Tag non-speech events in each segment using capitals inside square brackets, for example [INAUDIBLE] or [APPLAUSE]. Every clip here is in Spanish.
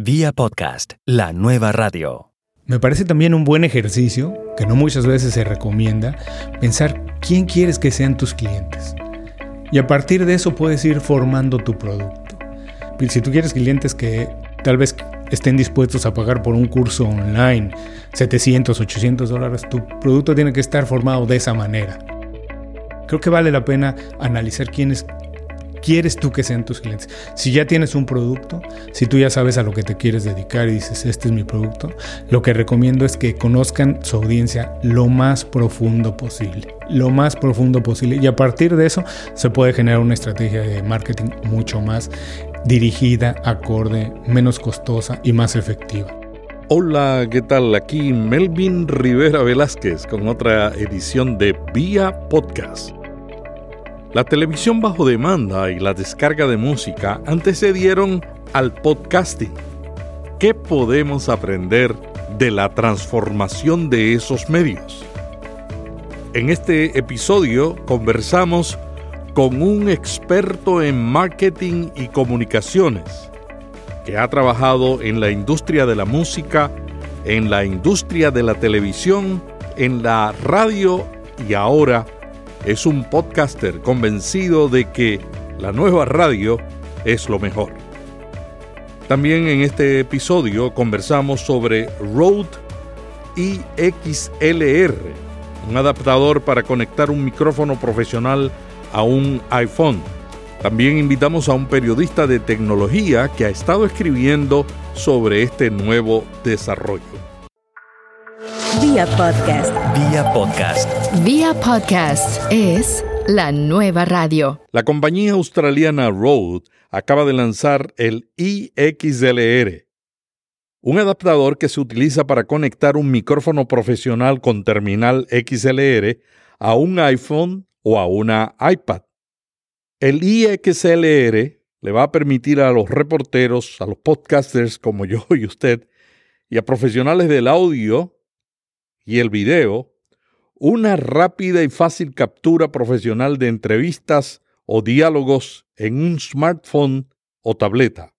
Vía podcast, la nueva radio. Me parece también un buen ejercicio, que no muchas veces se recomienda, pensar quién quieres que sean tus clientes. Y a partir de eso puedes ir formando tu producto. Si tú quieres clientes que tal vez estén dispuestos a pagar por un curso online 700, 800 dólares, tu producto tiene que estar formado de esa manera. Creo que vale la pena analizar quiénes quieres tú que sean tus clientes. Si ya tienes un producto, si tú ya sabes a lo que te quieres dedicar y dices, este es mi producto, lo que recomiendo es que conozcan su audiencia lo más profundo posible. Lo más profundo posible. Y a partir de eso se puede generar una estrategia de marketing mucho más dirigida, acorde, menos costosa y más efectiva. Hola, ¿qué tal? Aquí Melvin Rivera Velázquez con otra edición de Vía Podcast. La televisión bajo demanda y la descarga de música antecedieron al podcasting. ¿Qué podemos aprender de la transformación de esos medios? En este episodio conversamos con un experto en marketing y comunicaciones que ha trabajado en la industria de la música, en la industria de la televisión, en la radio y ahora es un podcaster convencido de que la nueva radio es lo mejor. También en este episodio conversamos sobre Rode IXLR, un adaptador para conectar un micrófono profesional a un iPhone. También invitamos a un periodista de tecnología que ha estado escribiendo sobre este nuevo desarrollo. Vía podcast. Vía podcast. Vía podcast es la nueva radio. La compañía australiana Rode acaba de lanzar el iXLR, un adaptador que se utiliza para conectar un micrófono profesional con terminal XLR a un iPhone o a una iPad. El iXLR le va a permitir a los reporteros, a los podcasters como yo y usted, y a profesionales del audio y el video, una rápida y fácil captura profesional de entrevistas o diálogos en un smartphone o tableta.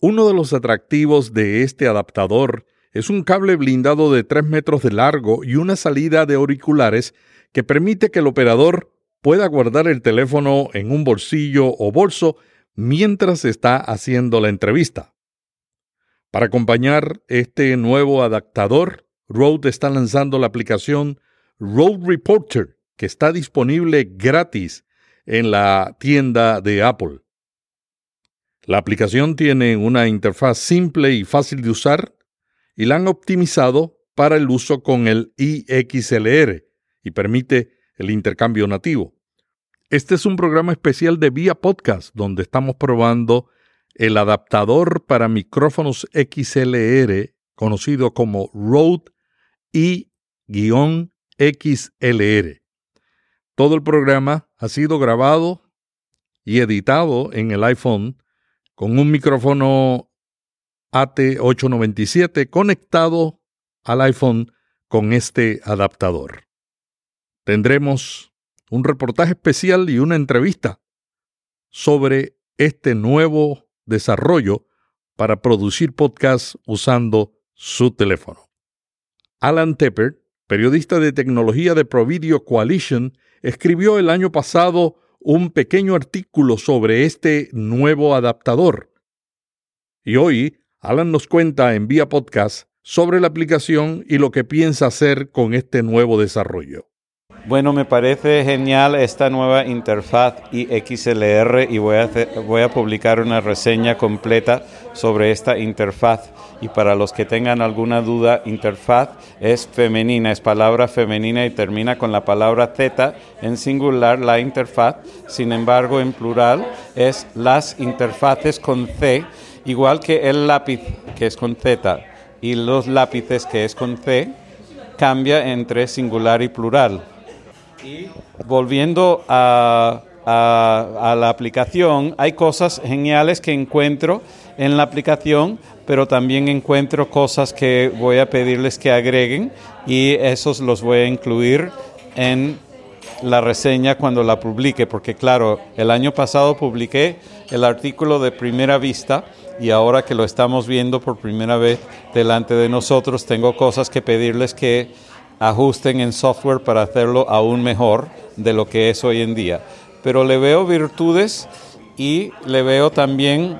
Uno de los atractivos de este adaptador es un cable blindado de 3 metros de largo y una salida de auriculares que permite que el operador pueda guardar el teléfono en un bolsillo o bolso mientras está haciendo la entrevista. Para acompañar este nuevo adaptador, Rode está lanzando la aplicación Rode Reporter, que está disponible gratis en la tienda de Apple. La aplicación tiene una interfaz simple y fácil de usar y la han optimizado para el uso con el iXLR y permite el intercambio nativo. Este es un programa especial de Vía Podcast donde estamos probando el adaptador para micrófonos XLR conocido como Rode I-XLR. Todo el programa ha sido grabado y editado en el iPhone con un micrófono AT897 conectado al iPhone con este adaptador. Tendremos un reportaje especial y una entrevista sobre este nuevo desarrollo para producir podcasts usando su teléfono. Alan Tepper, periodista de tecnología de Provideo Coalition, escribió el año pasado un pequeño artículo sobre este nuevo adaptador. Y hoy, Alan nos cuenta en vía podcast sobre la aplicación y lo que piensa hacer con este nuevo desarrollo. Bueno, me parece genial esta nueva interfaz iXLR y voy a, publicar una reseña completa sobre esta interfaz. Y para los que tengan alguna duda, interfaz es femenina, es palabra femenina y termina con la palabra Z en singular, la interfaz. Sin embargo, en plural es las interfaces con C, igual que el lápiz, que es con Z, y los lápices, que es con C, cambia entre singular y plural. Y volviendo a, la aplicación, hay cosas geniales que encuentro en la aplicación, pero también encuentro cosas que voy a pedirles que agreguen y esos los voy a incluir en la reseña cuando la publique, porque claro, el año pasado publiqué el artículo de primera vista y ahora que lo estamos viendo por primera vez delante de nosotros, tengo cosas que pedirles que ajusten en software para hacerlo aún mejor de lo que es hoy en día. Pero le veo virtudes y le veo también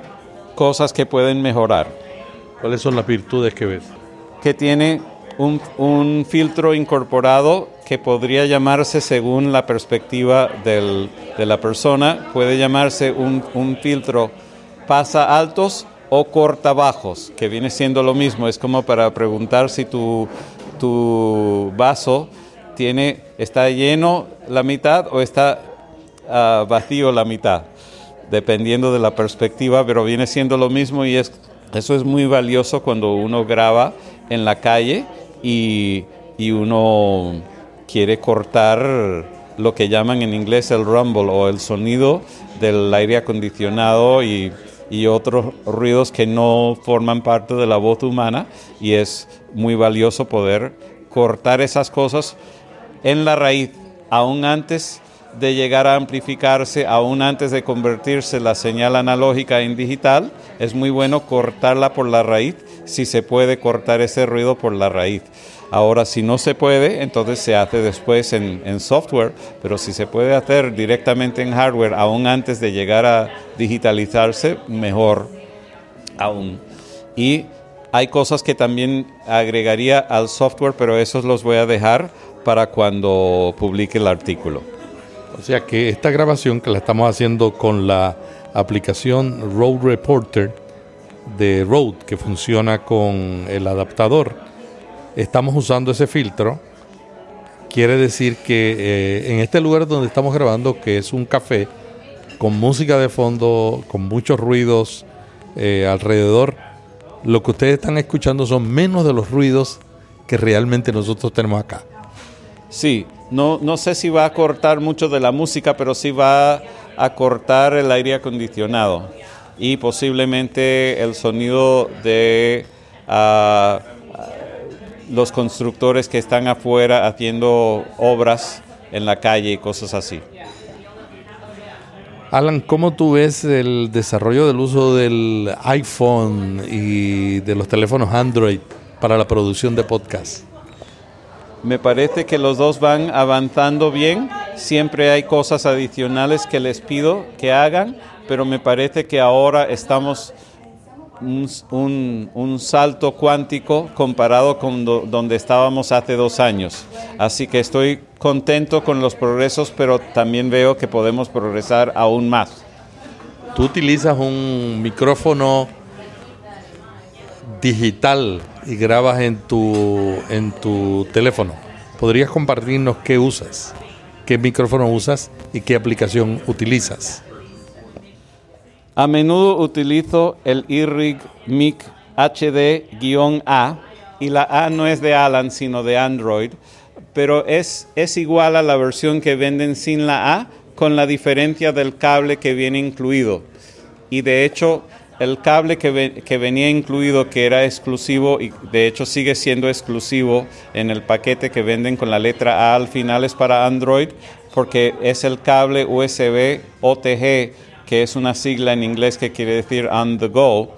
cosas que pueden mejorar. ¿Cuáles son las virtudes que ves? Que tiene un, filtro incorporado que podría llamarse, según la perspectiva de la persona, puede llamarse un, un filtro pasa altos o corta bajos, que viene siendo lo mismo. Es como para preguntar si tu, tu vaso tiene, está lleno la mitad o está ah, vacío la mitad, dependiendo de la perspectiva, pero viene siendo lo mismo y es, eso es muy valioso cuando uno graba en la calle y, y uno quiere cortar lo que llaman en inglés el rumble o el sonido del aire acondicionado y y otros ruidos que no forman parte de la voz humana y es muy valioso poder cortar esas cosas en la raíz, aún antes de llegar a amplificarse, aún antes de convertirse la señal analógica en digital, es muy bueno cortarla por la raíz si se puede cortar ese ruido por la raíz. Ahora, si no se puede, entonces se hace después en, software, pero si se puede hacer directamente en hardware, aún antes de llegar a digitalizarse, mejor aún. Y hay cosas que también agregaría al software, pero esos los voy a dejar para cuando publique el artículo. O sea que esta grabación que la estamos haciendo con la aplicación Road Reporter de Road, que funciona con el adaptador, estamos usando ese filtro, quiere decir que eh, en este lugar donde estamos grabando, que es un café, con música de fondo, con muchos ruidos eh, alrededor, lo que ustedes están escuchando son menos de los ruidos que realmente nosotros tenemos acá. Sí, no, no sé si va a cortar mucho de la música, pero sí va a cortar el aire acondicionado y posiblemente el sonido de ah, los constructores que están afuera haciendo obras en la calle y cosas así. Alan, ¿cómo tú ves el desarrollo del uso del iPhone y de los teléfonos Android para la producción de podcast? Me parece que los dos van avanzando bien. Siempre hay cosas adicionales que les pido que hagan, pero me parece que ahora estamos un, salto cuántico comparado con donde estábamos hace dos años. Así que estoy contento con los progresos, pero también veo que podemos progresar aún más. Tú utilizas un micrófono digital y grabas en tu, en tu teléfono. ¿Podrías compartirnos qué usas? ¿Qué micrófono usas y qué aplicación utilizas? A menudo utilizo el iRig Mic HD-A y la A no es de Alan sino de Android, pero es, es igual a la versión que venden sin la A con la diferencia del cable que viene incluido. Y de hecho, el cable que, que, venía incluido, que era exclusivo y de hecho sigue siendo exclusivo en el paquete que venden con la letra A al final es para Android, porque es el cable USB OTG que es una sigla en inglés que quiere decir on the go,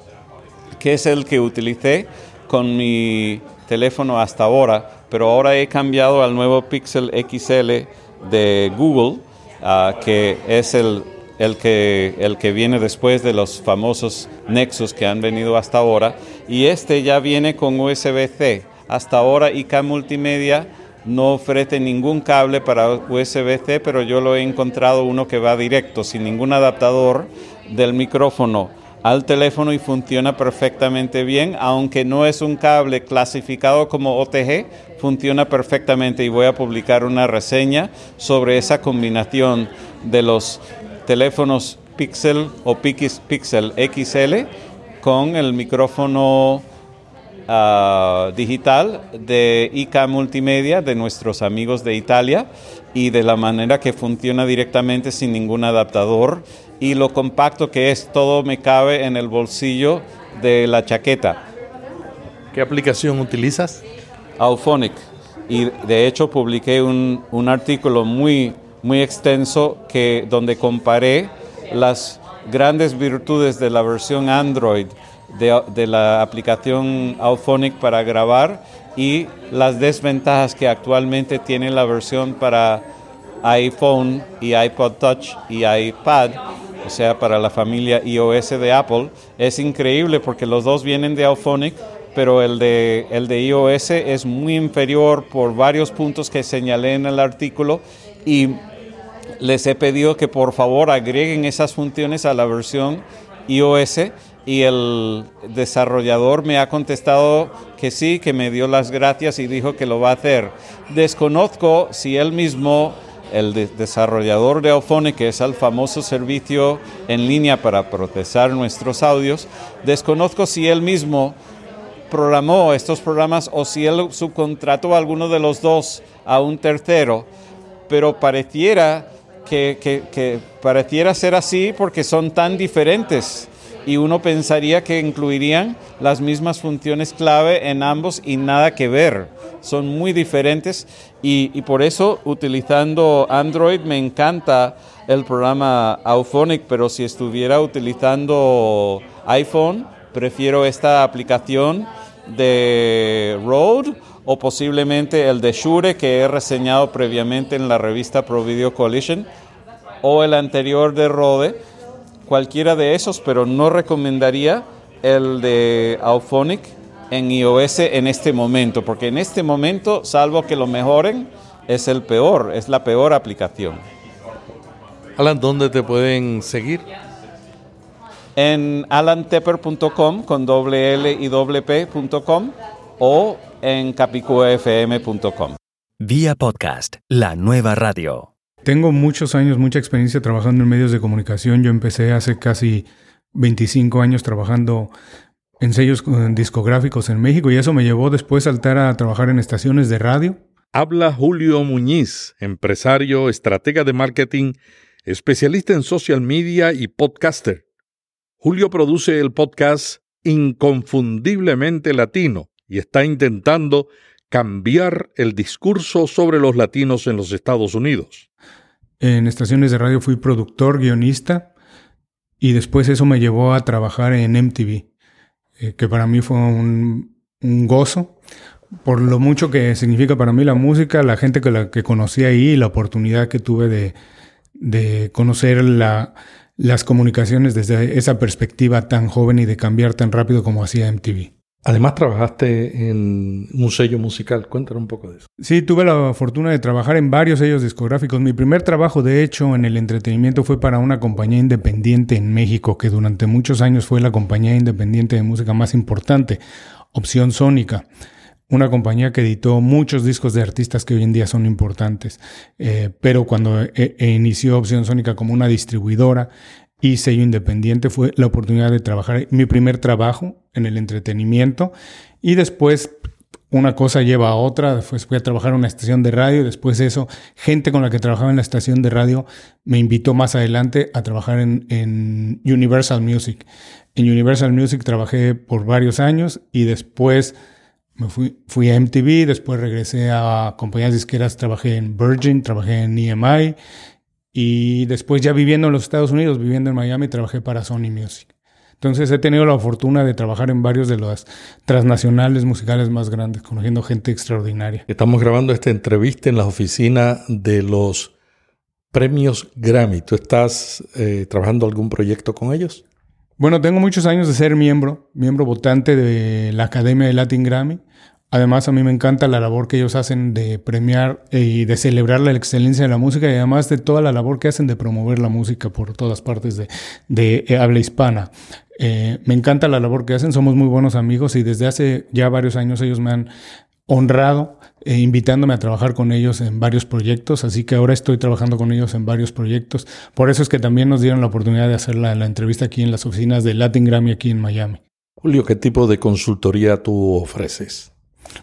que es el que utilicé con mi teléfono hasta ahora, pero ahora he cambiado al nuevo Pixel XL de Google, ah, que es el, el, que, el que viene después de los famosos Nexus que han venido hasta ahora, y este ya viene con USB-C. Hasta ahora IK Multimedia no ofrece ningún cable para USB-C, pero yo lo he encontrado uno que va directo, sin ningún adaptador del micrófono al teléfono y funciona perfectamente bien, aunque no es un cable clasificado como OTG, funciona perfectamente. Y voy a publicar una reseña sobre esa combinación de los teléfonos Pixel o Pixel XL con el micrófono Ah, digital de IK Multimedia, de nuestros amigos de Italia, y de la manera que funciona directamente sin ningún adaptador, y lo compacto que es, todo me cabe en el bolsillo de la chaqueta. ¿Qué aplicación utilizas? Auphonic. Y de hecho publiqué un, un artículo muy, muy extenso que, donde comparé las grandes virtudes de la versión Android de, la aplicación Auphonic para grabar y las desventajas que actualmente tiene la versión para iPhone y iPod Touch y iPad, o sea, para la familia iOS de Apple. Es increíble porque los dos vienen de Auphonic, pero el de, el de iOS es muy inferior por varios puntos que señalé en el artículo y les he pedido que por favor agreguen esas funciones a la versión iOS y el desarrollador me ha contestado que sí, que me dio las gracias y dijo que lo va a hacer. Desconozco si él mismo, el desarrollador de Auphonic, que es el famoso servicio en línea para procesar nuestros audios, desconozco si él mismo programó estos programas o si él subcontrató a alguno de los dos a un tercero, pero pareciera que pareciera ser así porque son tan diferentes y uno pensaría que incluirían las mismas funciones clave en ambos y nada que ver. Son muy diferentes y, por eso utilizando Android me encanta el programa Auphonic, pero si estuviera utilizando iPhone, prefiero esta aplicación de Rode o posiblemente el de Shure que he reseñado previamente en la revista Pro Video Coalition o el anterior de Rode cualquiera de esos, pero no recomendaría el de Auphonic en iOS en este momento, porque en este momento, salvo que lo mejoren, es el peor, es la peor aplicación. Alan, ¿dónde te pueden seguir? En alantepper.com con doble L y doble P.com o en capicuafm.com. Vía podcast, la nueva radio. Tengo muchos años, mucha experiencia trabajando en medios de comunicación. Yo empecé hace casi 25 años trabajando en sellos eh, discográficos en México y eso me llevó después a saltar a trabajar en estaciones de radio. Habla Julio Muñiz, empresario, estratega de marketing, especialista en social media y podcaster. Julio produce el podcast Inconfundiblemente Latino y está intentando cambiar el discurso sobre los latinos en los Estados Unidos. En estaciones de radio fui productor, guionista y después eso me llevó a trabajar en MTV, eh, que para mí fue un, gozo por lo mucho que significa para mí la música, la gente que, la, que conocí ahí y la oportunidad que tuve de, conocer la, las comunicaciones desde esa perspectiva tan joven y de cambiar tan rápido como hacía MTV. Además trabajaste en un sello musical, cuéntanos un poco de eso. Sí, tuve la fortuna de trabajar en varios sellos discográficos. Mi primer trabajo, de hecho, en el entretenimiento fue para una compañía independiente en México, que durante muchos años fue la compañía independiente de música más importante, Opción Sónica. Una compañía que editó muchos discos de artistas que hoy en día son importantes. Eh, pero cuando eh, eh, inició Opción Sónica como una distribuidora, y sello independiente fue la oportunidad de trabajar mi primer trabajo en el entretenimiento. Y después una cosa lleva a otra, después fui a trabajar en una estación de radio, después de eso, gente con la que trabajaba en la estación de radio me invitó más adelante a trabajar en, Universal Music. En Universal Music trabajé por varios años y después me fui, fui a MTV, después regresé a compañías disqueras, trabajé en Virgin, trabajé en EMI y después ya viviendo en los Estados Unidos, viviendo en Miami, trabajé para Sony Music. Entonces he tenido la fortuna de trabajar en varios de los transnacionales musicales más grandes, conociendo gente extraordinaria. Estamos grabando esta entrevista en la oficina de los premios Grammy. ¿Tú estás eh, trabajando algún proyecto con ellos? Bueno, tengo muchos años de ser miembro, miembro votante de la Academia de Latin Grammy. Además, a mí me encanta la labor que ellos hacen de premiar y de celebrar la excelencia de la música y además de toda la labor que hacen de promover la música por todas partes de, eh, habla hispana. Eh, me encanta la labor que hacen, somos muy buenos amigos y desde hace ya varios años ellos me han honrado eh, invitándome a trabajar con ellos en varios proyectos, así que ahora estoy trabajando con ellos en varios proyectos. Por eso es que también nos dieron la oportunidad de hacer la, la entrevista aquí en las oficinas de Latin Grammy aquí en Miami. Julio, ¿qué tipo de consultoría tú ofreces?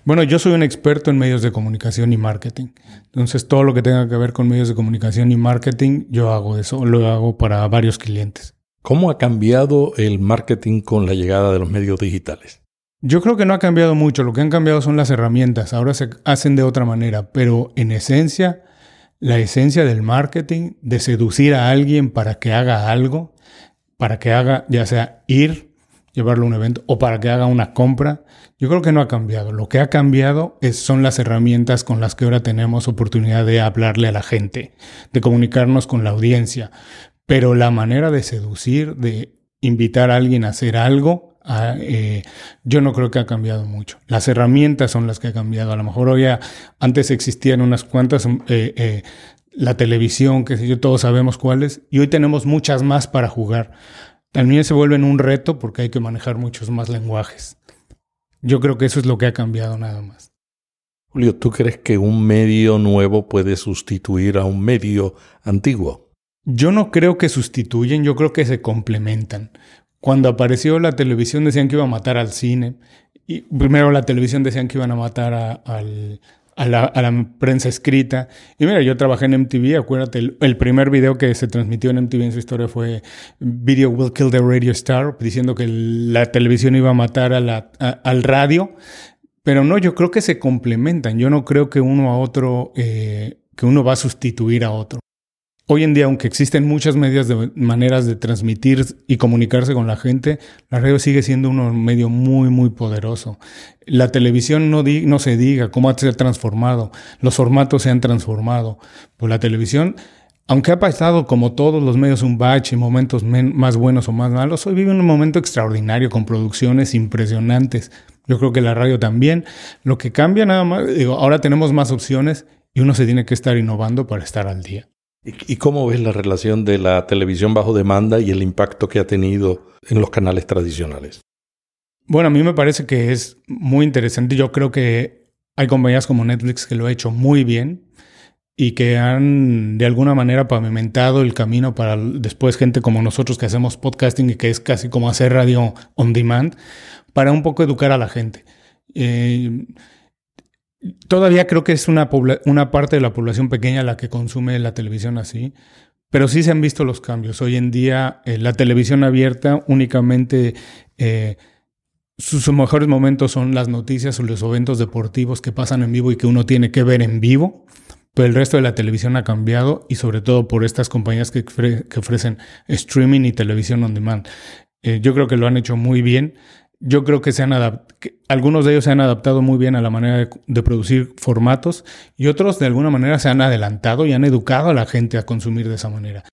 Bueno, yo soy un experto en medios de comunicación y marketing. Entonces, todo lo que tenga que ver con medios de comunicación y marketing, yo hago eso, lo hago para varios clientes. ¿Cómo ha cambiado el marketing con la llegada de los medios digitales? Yo creo que no ha cambiado mucho, lo que han cambiado son las herramientas, ahora se hacen de otra manera, pero en esencia, la esencia del marketing, de seducir a alguien para que haga algo, para que haga, ya sea ir, llevarlo a un evento o para que haga una compra, yo creo que no ha cambiado. Lo que ha cambiado es, son las herramientas con las que ahora tenemos oportunidad de hablarle a la gente, de comunicarnos con la audiencia. Pero la manera de seducir, de invitar a alguien a hacer algo, eh, yo no creo que ha cambiado mucho. Las herramientas son las que han cambiado. A lo mejor hoy antes existían unas cuantas, eh, eh, la televisión, que sé yo, todos sabemos cuáles, y hoy tenemos muchas más para jugar. También se vuelven un reto porque hay que manejar muchos más lenguajes. Yo creo que eso es lo que ha cambiado nada más. Julio, ¿tú crees que un medio nuevo puede sustituir a un medio antiguo? Yo no creo que sustituyen, yo creo que se complementan. Cuando apareció la televisión decían que iba a matar al cine. Y primero la televisión decían que iban a matar a, la, prensa escrita. Y mira, yo trabajé en MTV, acuérdate, el, primer video que se transmitió en MTV en su historia fue Video Will Kill the Radio Star, diciendo que la televisión iba a matar al radio. Pero no, yo creo que se complementan. Yo no creo que uno a otro, eh, que uno va a sustituir a otro. Hoy en día, aunque existen muchas medias maneras de transmitir y comunicarse con la gente, la radio sigue siendo un medio muy, muy poderoso. La televisión no, no se diga cómo se ha transformado, los formatos se han transformado. Pues la televisión, aunque ha pasado como todos los medios un bache, momentos más buenos o más malos, hoy vive un momento extraordinario con producciones impresionantes. Yo creo que la radio también. Lo que cambia nada más, digo, ahora tenemos más opciones y uno se tiene que estar innovando para estar al día. ¿Y cómo ves la relación de la televisión bajo demanda y el impacto que ha tenido en los canales tradicionales? Bueno, a mí me parece que es muy interesante. Yo creo que hay compañías como Netflix que lo ha hecho muy bien y que han de alguna manera pavimentado el camino para después gente como nosotros que hacemos podcasting y que es casi como hacer radio on demand para un poco educar a la gente. Eh, Todavía creo que es una, una parte de la población pequeña la que consume la televisión así, pero sí se han visto los cambios. Hoy en día eh, la televisión abierta únicamente eh, sus, mejores momentos son las noticias o los eventos deportivos que pasan en vivo y que uno tiene que ver en vivo. Pero el resto de la televisión ha cambiado y sobre todo por estas compañías que, ofrecen streaming y televisión on demand. Eh, yo creo que lo han hecho muy bien yo creo que se han algunos de ellos se han adaptado muy bien a la manera de, producir formatos y otros de alguna manera se han adelantado y han educado a la gente a consumir de esa manera.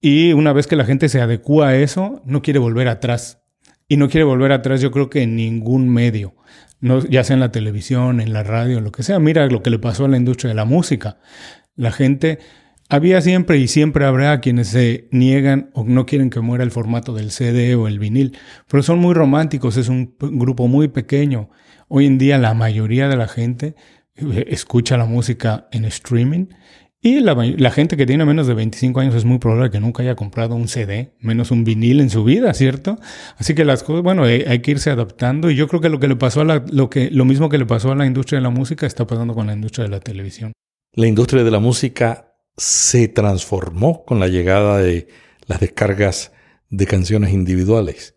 Y una vez que la gente se adecua a eso, no quiere volver atrás. Y no quiere volver atrás yo creo que en ningún medio, no, ya sea en la televisión, en la radio, lo que sea. Mira lo que le pasó a la industria de la música. La gente había siempre y siempre habrá quienes se niegan o no quieren que muera el formato del CD o el vinil, pero son muy románticos, es un grupo muy pequeño. Hoy en día la mayoría de la gente eh, escucha la música en streaming y la, gente que tiene menos de 25 años es muy probable que nunca haya comprado un CD, menos un vinil en su vida, ¿cierto? Así que las cosas, bueno, hay, que irse adaptando y yo creo que lo que le pasó a la, lo que, lo mismo que le pasó a la industria de la música está pasando con la industria de la televisión. La industria de la música se transformó con la llegada de las descargas de canciones individuales.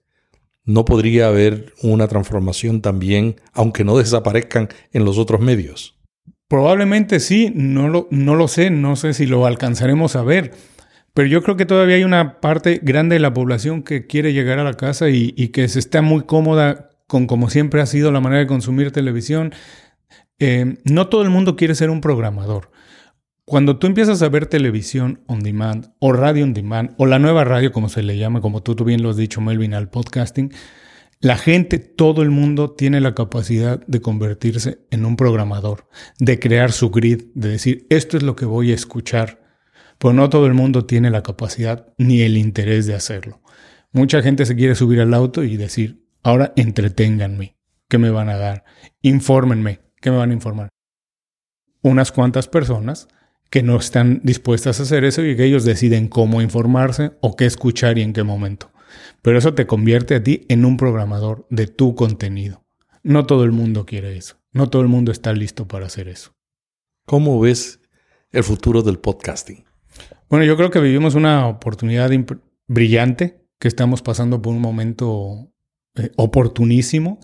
¿No podría haber una transformación también, aunque no desaparezcan en los otros medios? Probablemente sí, no lo, no lo sé, no sé si lo alcanzaremos a ver, pero yo creo que todavía hay una parte grande de la población que quiere llegar a la casa y, que se está muy cómoda con como siempre ha sido la manera de consumir televisión. Eh, no todo el mundo quiere ser un programador. Cuando tú empiezas a ver televisión on demand o radio on demand o la nueva radio como se le llama, como tú, bien lo has dicho Melvin, al podcasting, la gente, todo el mundo tiene la capacidad de convertirse en un programador, de crear su grid, de decir, esto es lo que voy a escuchar, pero no todo el mundo tiene la capacidad ni el interés de hacerlo. Mucha gente se quiere subir al auto y decir, ahora entreténganme, ¿qué me van a dar? Infórmenme, ¿qué me van a informar? Unas cuantas personas que no están dispuestas a hacer eso y que ellos deciden cómo informarse o qué escuchar y en qué momento. Pero eso te convierte a ti en un programador de tu contenido. No todo el mundo quiere eso. No todo el mundo está listo para hacer eso. ¿Cómo ves el futuro del podcasting? Bueno, yo creo que vivimos una oportunidad brillante, que estamos pasando por un momento eh, oportunísimo.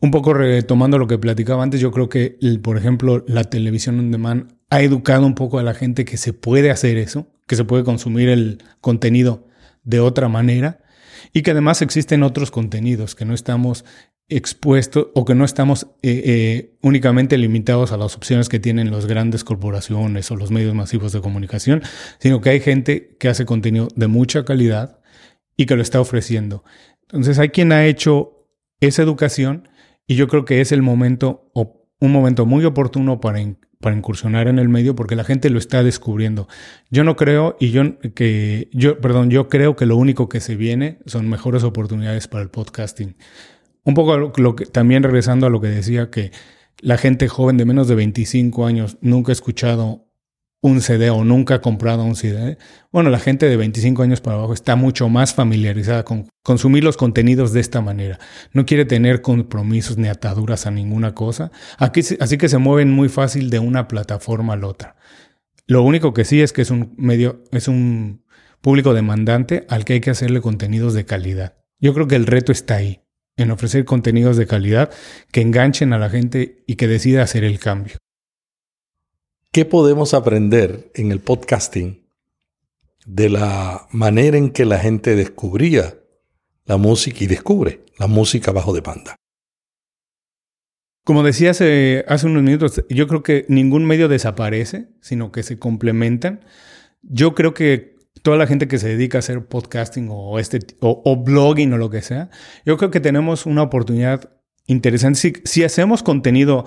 Un poco retomando lo que platicaba antes, yo creo que, por ejemplo, la televisión on demand ha educado un poco a la gente que se puede hacer eso, que se puede consumir el contenido de otra manera y que además existen otros contenidos que no estamos expuestos o que no estamos eh, eh, únicamente limitados a las opciones que tienen las grandes corporaciones o los medios masivos de comunicación, sino que hay gente que hace contenido de mucha calidad y que lo está ofreciendo. Entonces hay quien ha hecho esa educación y yo creo que es el momento un momento muy oportuno para, para incursionar en el medio porque la gente lo está descubriendo. Yo no creo y yo que yo perdón, yo creo que lo único que se viene son mejores oportunidades para el podcasting. Un poco también regresando a lo que decía que la gente joven de menos de 25 años nunca ha escuchado un CD o nunca ha comprado un CD, bueno, la gente de 25 años para abajo está mucho más familiarizada con consumir los contenidos de esta manera. No quiere tener compromisos ni ataduras a ninguna cosa. Aquí, así que se mueven muy fácil de una plataforma a la otra. Lo único que sí es que es un medio, es un público demandante al que hay que hacerle contenidos de calidad. Yo creo que el reto está ahí, en ofrecer contenidos de calidad que enganchen a la gente y que decida hacer el cambio. ¿Qué podemos aprender en el podcasting de la manera en que la gente descubría la música y descubre la música bajo demanda? Como decía hace, unos minutos, yo creo que ningún medio desaparece, sino que se complementan. Yo creo que toda la gente que se dedica a hacer podcasting o, este, o, blogging o lo que sea, yo creo que tenemos una oportunidad interesante. Si, si hacemos contenido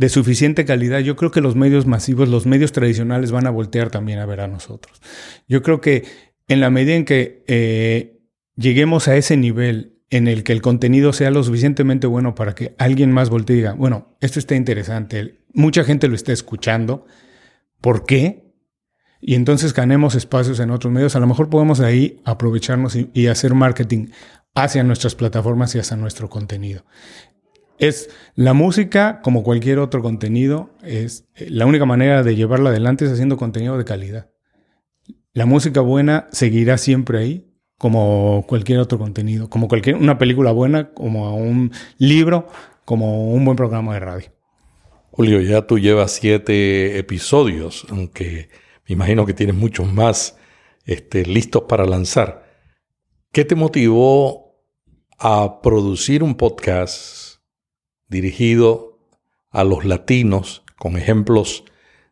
de suficiente calidad, yo creo que los medios masivos, los medios tradicionales van a voltear también a ver a nosotros. Yo creo que en la medida en que eh, lleguemos a ese nivel en el que el contenido sea lo suficientemente bueno para que alguien más voltee y diga, bueno, esto está interesante, mucha gente lo está escuchando, ¿por qué? Y entonces ganemos espacios en otros medios, a lo mejor podemos ahí aprovecharnos y hacer marketing hacia nuestras plataformas y hacia nuestro contenido. Es la música, como cualquier otro contenido, es eh, la única manera de llevarla adelante es haciendo contenido de calidad. La música buena seguirá siempre ahí, como cualquier otro contenido, como cualquier una película buena, como un libro, como un buen programa de radio. Julio, ya tú llevas siete episodios, aunque me imagino que tienes muchos más este, listos para lanzar. ¿Qué te motivó a producir un podcast dirigido a los latinos con ejemplos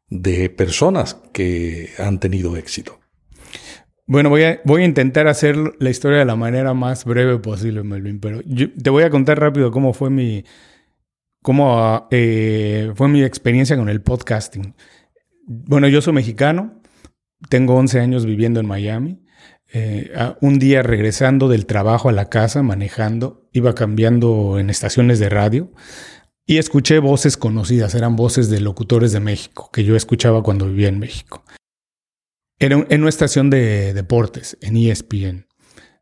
de personas que han tenido éxito. Bueno, voy a, voy a intentar hacer la historia de la manera más breve posible, Melvin, pero te voy a contar rápido cómo fue mi, cómo, eh, fue mi experiencia con el podcasting. Bueno, yo soy mexicano, tengo 11 años viviendo en Miami. Eh, un día regresando del trabajo a la casa, manejando, iba cambiando en estaciones de radio y escuché voces conocidas, eran voces de locutores de México, que yo escuchaba cuando vivía en México. Era en una estación de deportes, en ESPN.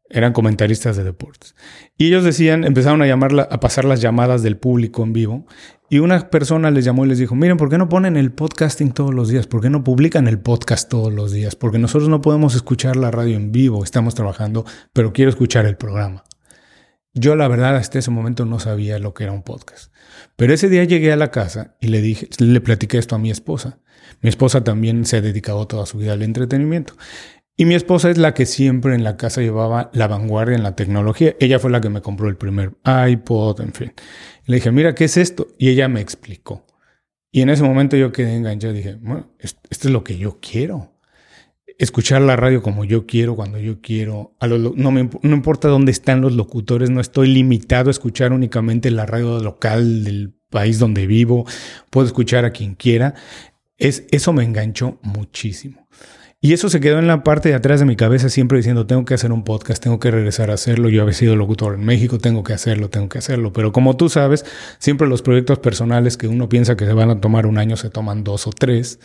Eran comentaristas de deportes. Y ellos decían, empezaron a, llamar, a pasar las llamadas del público en vivo y una persona les llamó y les dijo, miren, ¿por qué no ponen el podcasting todos los días? ¿Por qué no publican el podcast todos los días? Porque nosotros no podemos escuchar la radio en vivo, estamos trabajando, pero quiero escuchar el programa. Yo la verdad hasta ese momento no sabía lo que era un podcast. Pero ese día llegué a la casa y le dije, le platiqué esto a mi esposa. Mi esposa también se ha dedicado toda su vida al entretenimiento. Y mi esposa es la que siempre en la casa llevaba la vanguardia en la tecnología. Ella fue la que me compró el primer iPod, en fin. Le dije, mira, ¿qué es esto? Y ella me explicó. Y en ese momento yo quedé enganchado. Dije, bueno, esto es lo que yo quiero. Escuchar la radio como yo quiero, cuando yo quiero. A no, me, no importa dónde están los locutores, no estoy limitado a escuchar únicamente la radio local del país donde vivo. Puedo escuchar a quien quiera. Es, eso me enganchó muchísimo. Y eso se quedó en la parte de atrás de mi cabeza siempre diciendo, tengo que hacer un podcast, tengo que regresar a hacerlo. Yo había sido locutor en México, tengo que hacerlo, tengo que hacerlo. Pero como tú sabes, siempre los proyectos personales que uno piensa que se van a tomar un año se toman dos o tres.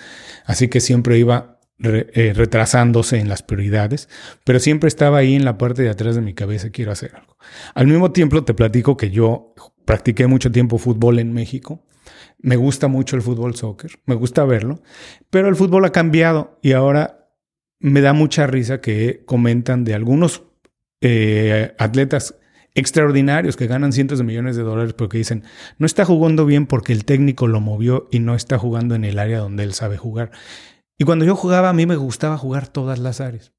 Así que siempre iba eh, retrasándose en las prioridades, pero siempre estaba ahí en la parte de atrás de mi cabeza, quiero hacer algo. Al mismo tiempo te platico que yo practiqué mucho tiempo fútbol en México. Me gusta mucho el fútbol soccer, me gusta verlo, pero el fútbol ha cambiado y ahora me da mucha risa que comentan de algunos eh, atletas extraordinarios que ganan cientos de millones de dólares porque dicen, no está jugando bien porque el técnico lo movió y no está jugando en el área donde él sabe jugar. Y cuando yo jugaba, a mí me gustaba jugar todas las áreas.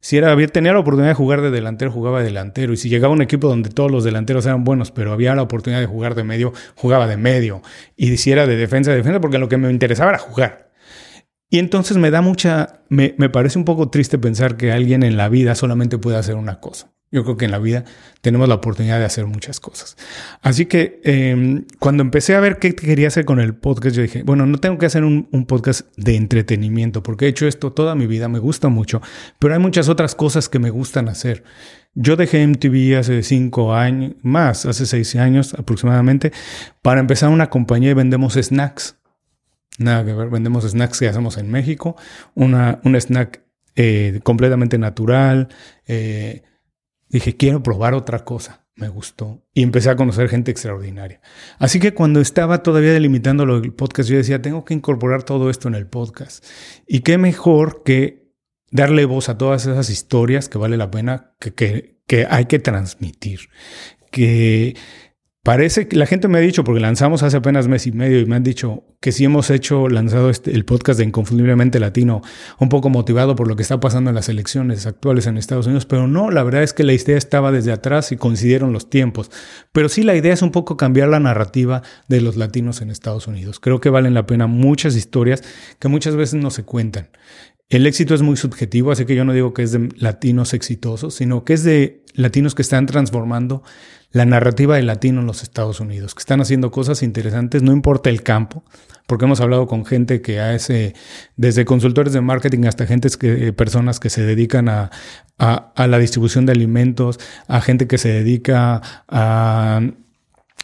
Si era, tenía la oportunidad de jugar de delantero, jugaba de delantero. Y si llegaba un equipo donde todos los delanteros eran buenos, pero había la oportunidad de jugar de medio, jugaba de medio. Y si era de defensa, de defensa, porque lo que me interesaba era jugar. Y entonces me da mucha, me, parece un poco triste pensar que alguien en la vida solamente puede hacer una cosa. Yo creo que en la vida tenemos la oportunidad de hacer muchas cosas. Así que em, cuando empecé a ver qué quería hacer con el podcast, yo dije, bueno, no tengo que hacer un, podcast de entretenimiento, porque he hecho esto toda mi vida, me gusta mucho, pero hay muchas otras cosas que me gustan hacer. Yo dejé MTV hace cinco años, más, hace seis años aproximadamente, para empezar una compañía y vendemos snacks. Nada que ver, vendemos snacks que hacemos en México, una, un snack eh, completamente natural, eh, Dije, quiero probar otra cosa. Me gustó. Y empecé a conocer gente extraordinaria. Así que cuando estaba todavía delimitando el podcast, yo decía, tengo que incorporar todo esto en el podcast. Y qué mejor que darle voz a todas esas historias que vale la pena, que, que, que hay que transmitir. Que Parece que la gente me ha dicho, porque lanzamos hace apenas mes y medio y me han dicho que sí hemos hecho, lanzado este, el podcast de Inconfundiblemente Latino, un poco motivado por lo que está pasando en las elecciones actuales en Estados Unidos, pero no, la verdad es que la idea estaba desde atrás y coincidieron los tiempos. Pero sí la idea es un poco cambiar la narrativa de los latinos en Estados Unidos. Creo que valen la pena muchas historias que muchas veces no se cuentan. El éxito es muy subjetivo, así que yo no digo que es de latinos exitosos, sino que es de latinos que están transformando la narrativa del latino en los Estados Unidos, que están haciendo cosas interesantes, no importa el campo, porque hemos hablado con gente que hace, desde consultores de marketing hasta gente que, personas que se dedican a, a, la distribución de alimentos, a gente que se dedica a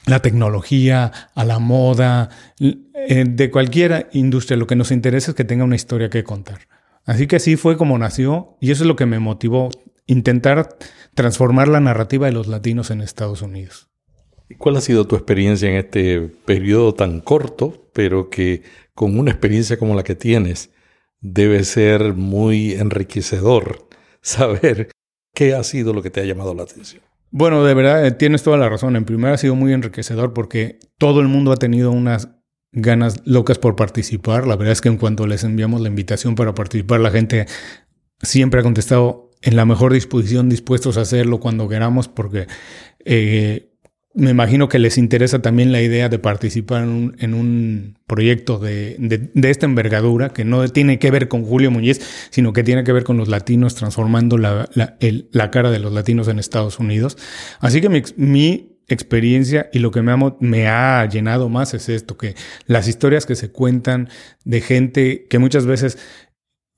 la tecnología, a la moda, eh, de cualquier industria, lo que nos interesa es que tenga una historia que contar. Así que así fue como nació y eso es lo que me motivó intentar transformar la narrativa de los latinos en Estados Unidos. ¿Cuál ha sido tu experiencia en este periodo tan corto, pero que con una experiencia como la que tienes debe ser muy enriquecedor [LAUGHS] saber qué ha sido lo que te ha llamado la atención? Bueno, de verdad, eh, tienes toda la razón. En primer ha sido muy enriquecedor porque todo el mundo ha tenido unas ganas locas por participar. La verdad es que en cuanto les enviamos la invitación para participar, la gente siempre ha contestado en la mejor disposición, dispuestos a hacerlo cuando queramos, porque eh, me imagino que les interesa también la idea de participar en un, proyecto de, esta envergadura, que no tiene que ver con Julio Muñiz, sino que tiene que ver con los latinos transformando la, la, cara de los latinos en Estados Unidos. Así que mi experiencia y lo que me ha, me ha llenado más es esto, que las historias que se cuentan de gente que muchas veces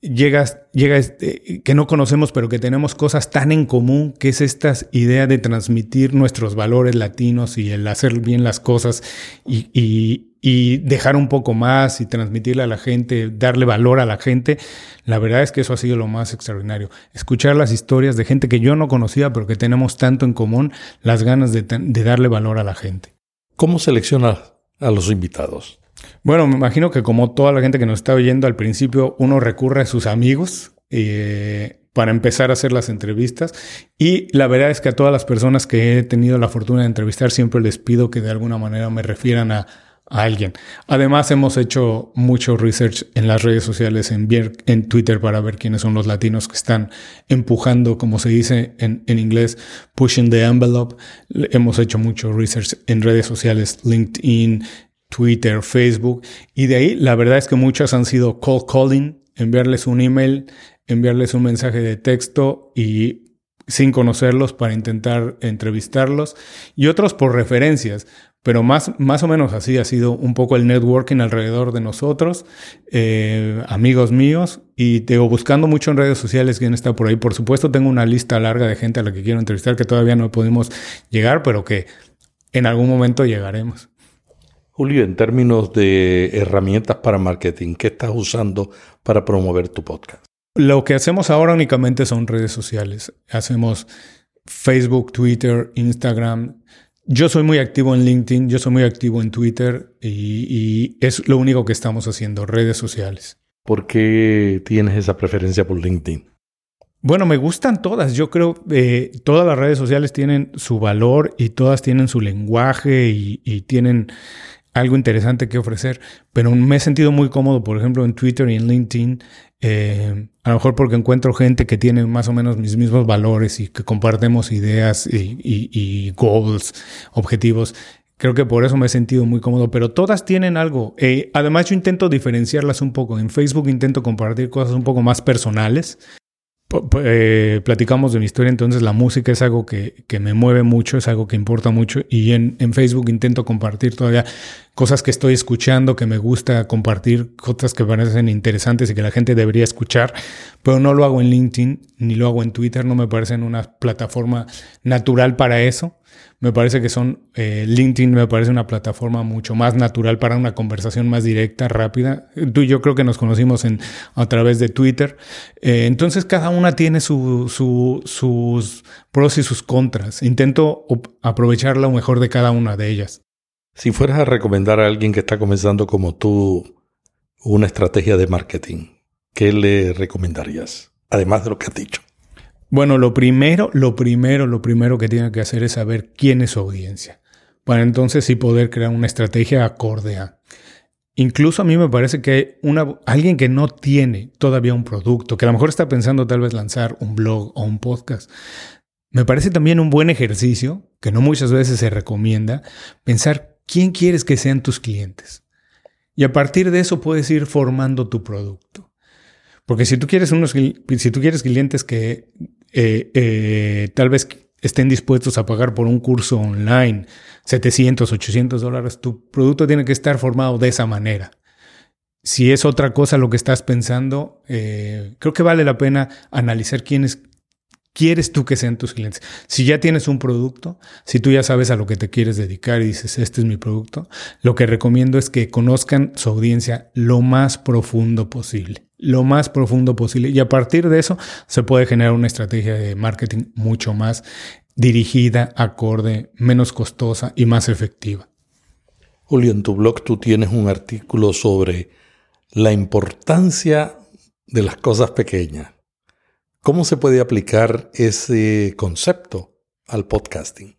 llegas, llega este, que no conocemos, pero que tenemos cosas tan en común, que es esta idea de transmitir nuestros valores latinos y el hacer bien las cosas y, y, y, dejar un poco más y transmitirle a la gente, darle valor a la gente. La verdad es que eso ha sido lo más extraordinario. Escuchar las historias de gente que yo no conocía, pero que tenemos tanto en común, las ganas de, de darle valor a la gente. ¿Cómo seleccionas a los invitados? Bueno, me imagino que como toda la gente que nos está oyendo al principio, uno recurre a sus amigos eh, para empezar a hacer las entrevistas. Y la verdad es que a todas las personas que he tenido la fortuna de entrevistar, siempre les pido que de alguna manera me refieran a, alguien. Además, hemos hecho mucho research en las redes sociales, en, en Twitter, para ver quiénes son los latinos que están empujando, como se dice en, en inglés, pushing the envelope. Hemos hecho mucho research en redes sociales, LinkedIn, Twitter, Facebook. Y de ahí, la verdad es que muchas han sido call calling, enviarles un email, enviarles un mensaje de texto y sin conocerlos para intentar entrevistarlos. Y otros por referencias. Pero más, más o menos así ha sido un poco el networking alrededor de nosotros, eh, amigos míos, y tengo buscando mucho en redes sociales quién está por ahí. Por supuesto, tengo una lista larga de gente a la que quiero entrevistar que todavía no pudimos llegar, pero que en algún momento llegaremos. Julio, en términos de herramientas para marketing, ¿qué estás usando para promover tu podcast? Lo que hacemos ahora únicamente son redes sociales. Hacemos Facebook, Twitter, Instagram. Yo soy muy activo en LinkedIn, yo soy muy activo en Twitter y, es lo único que estamos haciendo, redes sociales. ¿Por qué tienes esa preferencia por LinkedIn? Bueno, me gustan todas. Yo creo que eh, todas las redes sociales tienen su valor y todas tienen su lenguaje y tienen algo interesante que ofrecer, pero me he sentido muy cómodo, por ejemplo, en Twitter y en LinkedIn, eh, a lo mejor porque encuentro gente que tiene más o menos mis mismos valores y que compartimos ideas y, goals, objetivos. Creo que por eso me he sentido muy cómodo, pero todas tienen algo. Eh, además, yo intento diferenciarlas un poco. En Facebook intento compartir cosas un poco más personales eh, platicamos de mi historia, entonces la música es algo que, me mueve mucho, es algo que importa mucho y en, en, Facebook intento compartir todavía cosas que estoy escuchando, que me gusta compartir, cosas que parecen interesantes y que la gente debería escuchar, pero no lo hago en LinkedIn ni lo hago en Twitter, no me parecen una plataforma natural para eso. Me parece que son, eh, LinkedIn me parece una plataforma mucho más natural para una conversación más directa, rápida. Tú y yo creo que nos conocimos en, a través de Twitter. Eh, entonces cada una tiene su, sus pros y sus contras. Intento aprovechar lo mejor de cada una de ellas. Si fueras a recomendar a alguien que está comenzando como tú una estrategia de marketing, ¿qué le recomendarías? Además de lo que has dicho. Bueno, lo primero, lo primero, lo primero que tiene que hacer es saber quién es su audiencia. Para entonces sí poder crear una estrategia acorde a. Incluso a mí me parece que una, alguien que no tiene todavía un producto, que a lo mejor está pensando tal vez lanzar un blog o un podcast, me parece también un buen ejercicio, que no muchas veces se recomienda, pensar quién quieres que sean tus clientes. Y a partir de eso puedes ir formando tu producto. Porque si tú quieres unos, si tú quieres clientes que eh, eh, tal vez estén dispuestos a pagar por un curso online 700, 800 dólares, tu producto tiene que estar formado de esa manera. Si es otra cosa lo que estás pensando, eh, creo que vale la pena analizar quiénes quieres tú que sean tus clientes. Si ya tienes un producto, si tú ya sabes a lo que te quieres dedicar y dices, este es mi producto, lo que recomiendo es que conozcan su audiencia lo más profundo posible lo más profundo posible y a partir de eso se puede generar una estrategia de marketing mucho más dirigida, acorde, menos costosa y más efectiva. Julio, en tu blog tú tienes un artículo sobre la importancia de las cosas pequeñas. ¿Cómo se puede aplicar ese concepto al podcasting?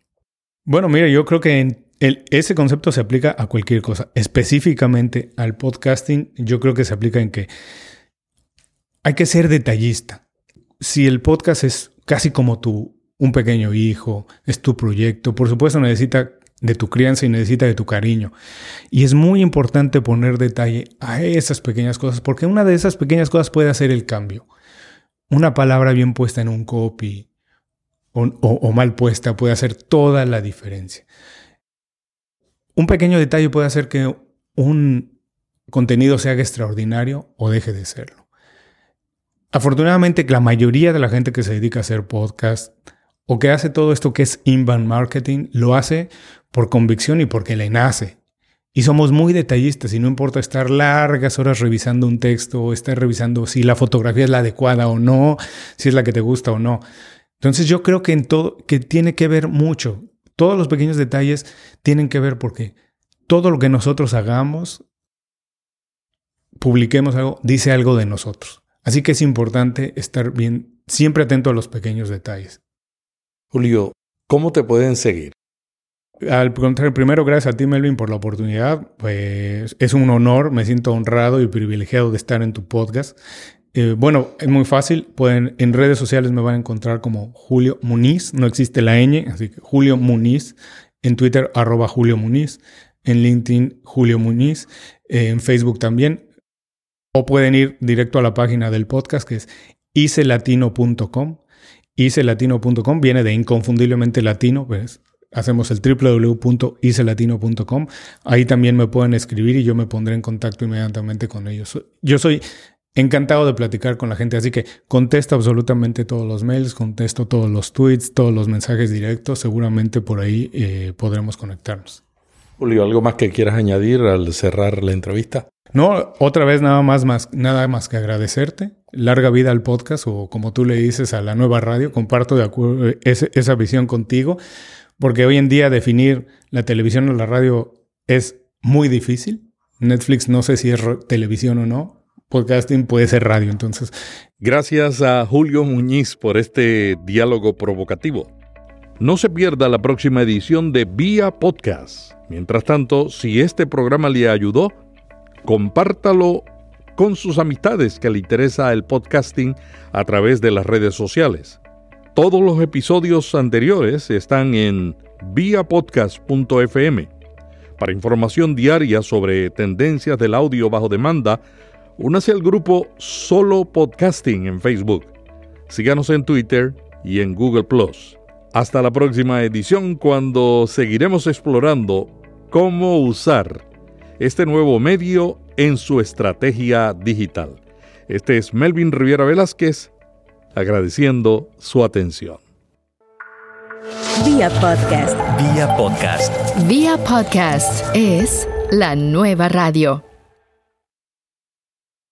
Bueno, mira, yo creo que ese concepto se aplica a cualquier cosa. Específicamente al podcasting, yo creo que se aplica en que hay que ser detallista. Si el podcast es casi como tu, un pequeño hijo, es tu proyecto, por supuesto necesita de tu crianza y necesita de tu cariño. Y es muy importante poner detalle a esas pequeñas cosas, porque una de esas pequeñas cosas puede hacer el cambio. Una palabra bien puesta en un copy o, o mal puesta puede hacer toda la diferencia. Un pequeño detalle puede hacer que un contenido se haga extraordinario o deje de serlo. Afortunadamente, la mayoría de la gente que se dedica a hacer podcast o que hace todo esto que es inbound marketing, lo hace por convicción y porque le nace. Y somos muy detallistas y no importa estar largas horas revisando un texto o estar revisando si la fotografía es la adecuada o no, si es la que te gusta o no. Entonces yo creo que todo que tiene que ver mucho. Todos los pequeños detalles tienen que ver porque todo lo que nosotros hagamos, publiquemos algo, dice algo de nosotros. Así que es importante estar bien, siempre atento a los pequeños detalles. Julio, ¿cómo te pueden seguir? Al contrario, primero, gracias a ti, Melvin, por la oportunidad. Pues es un honor, me siento honrado y privilegiado de estar en tu podcast. Eh, bueno, es muy fácil. Pueden, en redes sociales me van a encontrar como Julio Muniz. No existe la ñ, así que Julio Muniz. En Twitter, arroba Julio Muniz. En LinkedIn, Julio Muniz. Eh, en Facebook también. O pueden ir directo a la página del podcast que es icelatino.com. Icelatino.com viene de inconfundiblemente latino, pues hacemos el www.icelatino.com. Ahí también me pueden escribir y yo me pondré en contacto inmediatamente con ellos. Yo soy encantado de platicar con la gente, así que contesto absolutamente todos los mails, contesto todos los tweets, todos los mensajes directos. Seguramente por ahí eh, podremos conectarnos. Julio, ¿algo más que quieras añadir al cerrar la entrevista? No, otra vez nada más, nada más que agradecerte. Larga vida al podcast o como tú le dices a la nueva radio. Comparto de acuerdo esa visión contigo, porque hoy en día definir la televisión o la radio es muy difícil. Netflix no sé si es televisión o no. Podcasting puede ser radio, entonces. Gracias a Julio Muñiz por este diálogo provocativo. No se pierda la próxima edición de Vía Podcast. Mientras tanto, si este programa le ayudó, compártalo con sus amistades que le interesa el podcasting a través de las redes sociales. Todos los episodios anteriores están en viapodcast.fm. Para información diaria sobre tendencias del audio bajo demanda, únase al grupo Solo Podcasting en Facebook. Síganos en Twitter y en Google. Hasta la próxima edición cuando seguiremos explorando cómo usar este nuevo medio en su estrategia digital. Este es Melvin Riviera Velázquez agradeciendo su atención. Vía podcast. Vía podcast. Vía podcast es la nueva radio.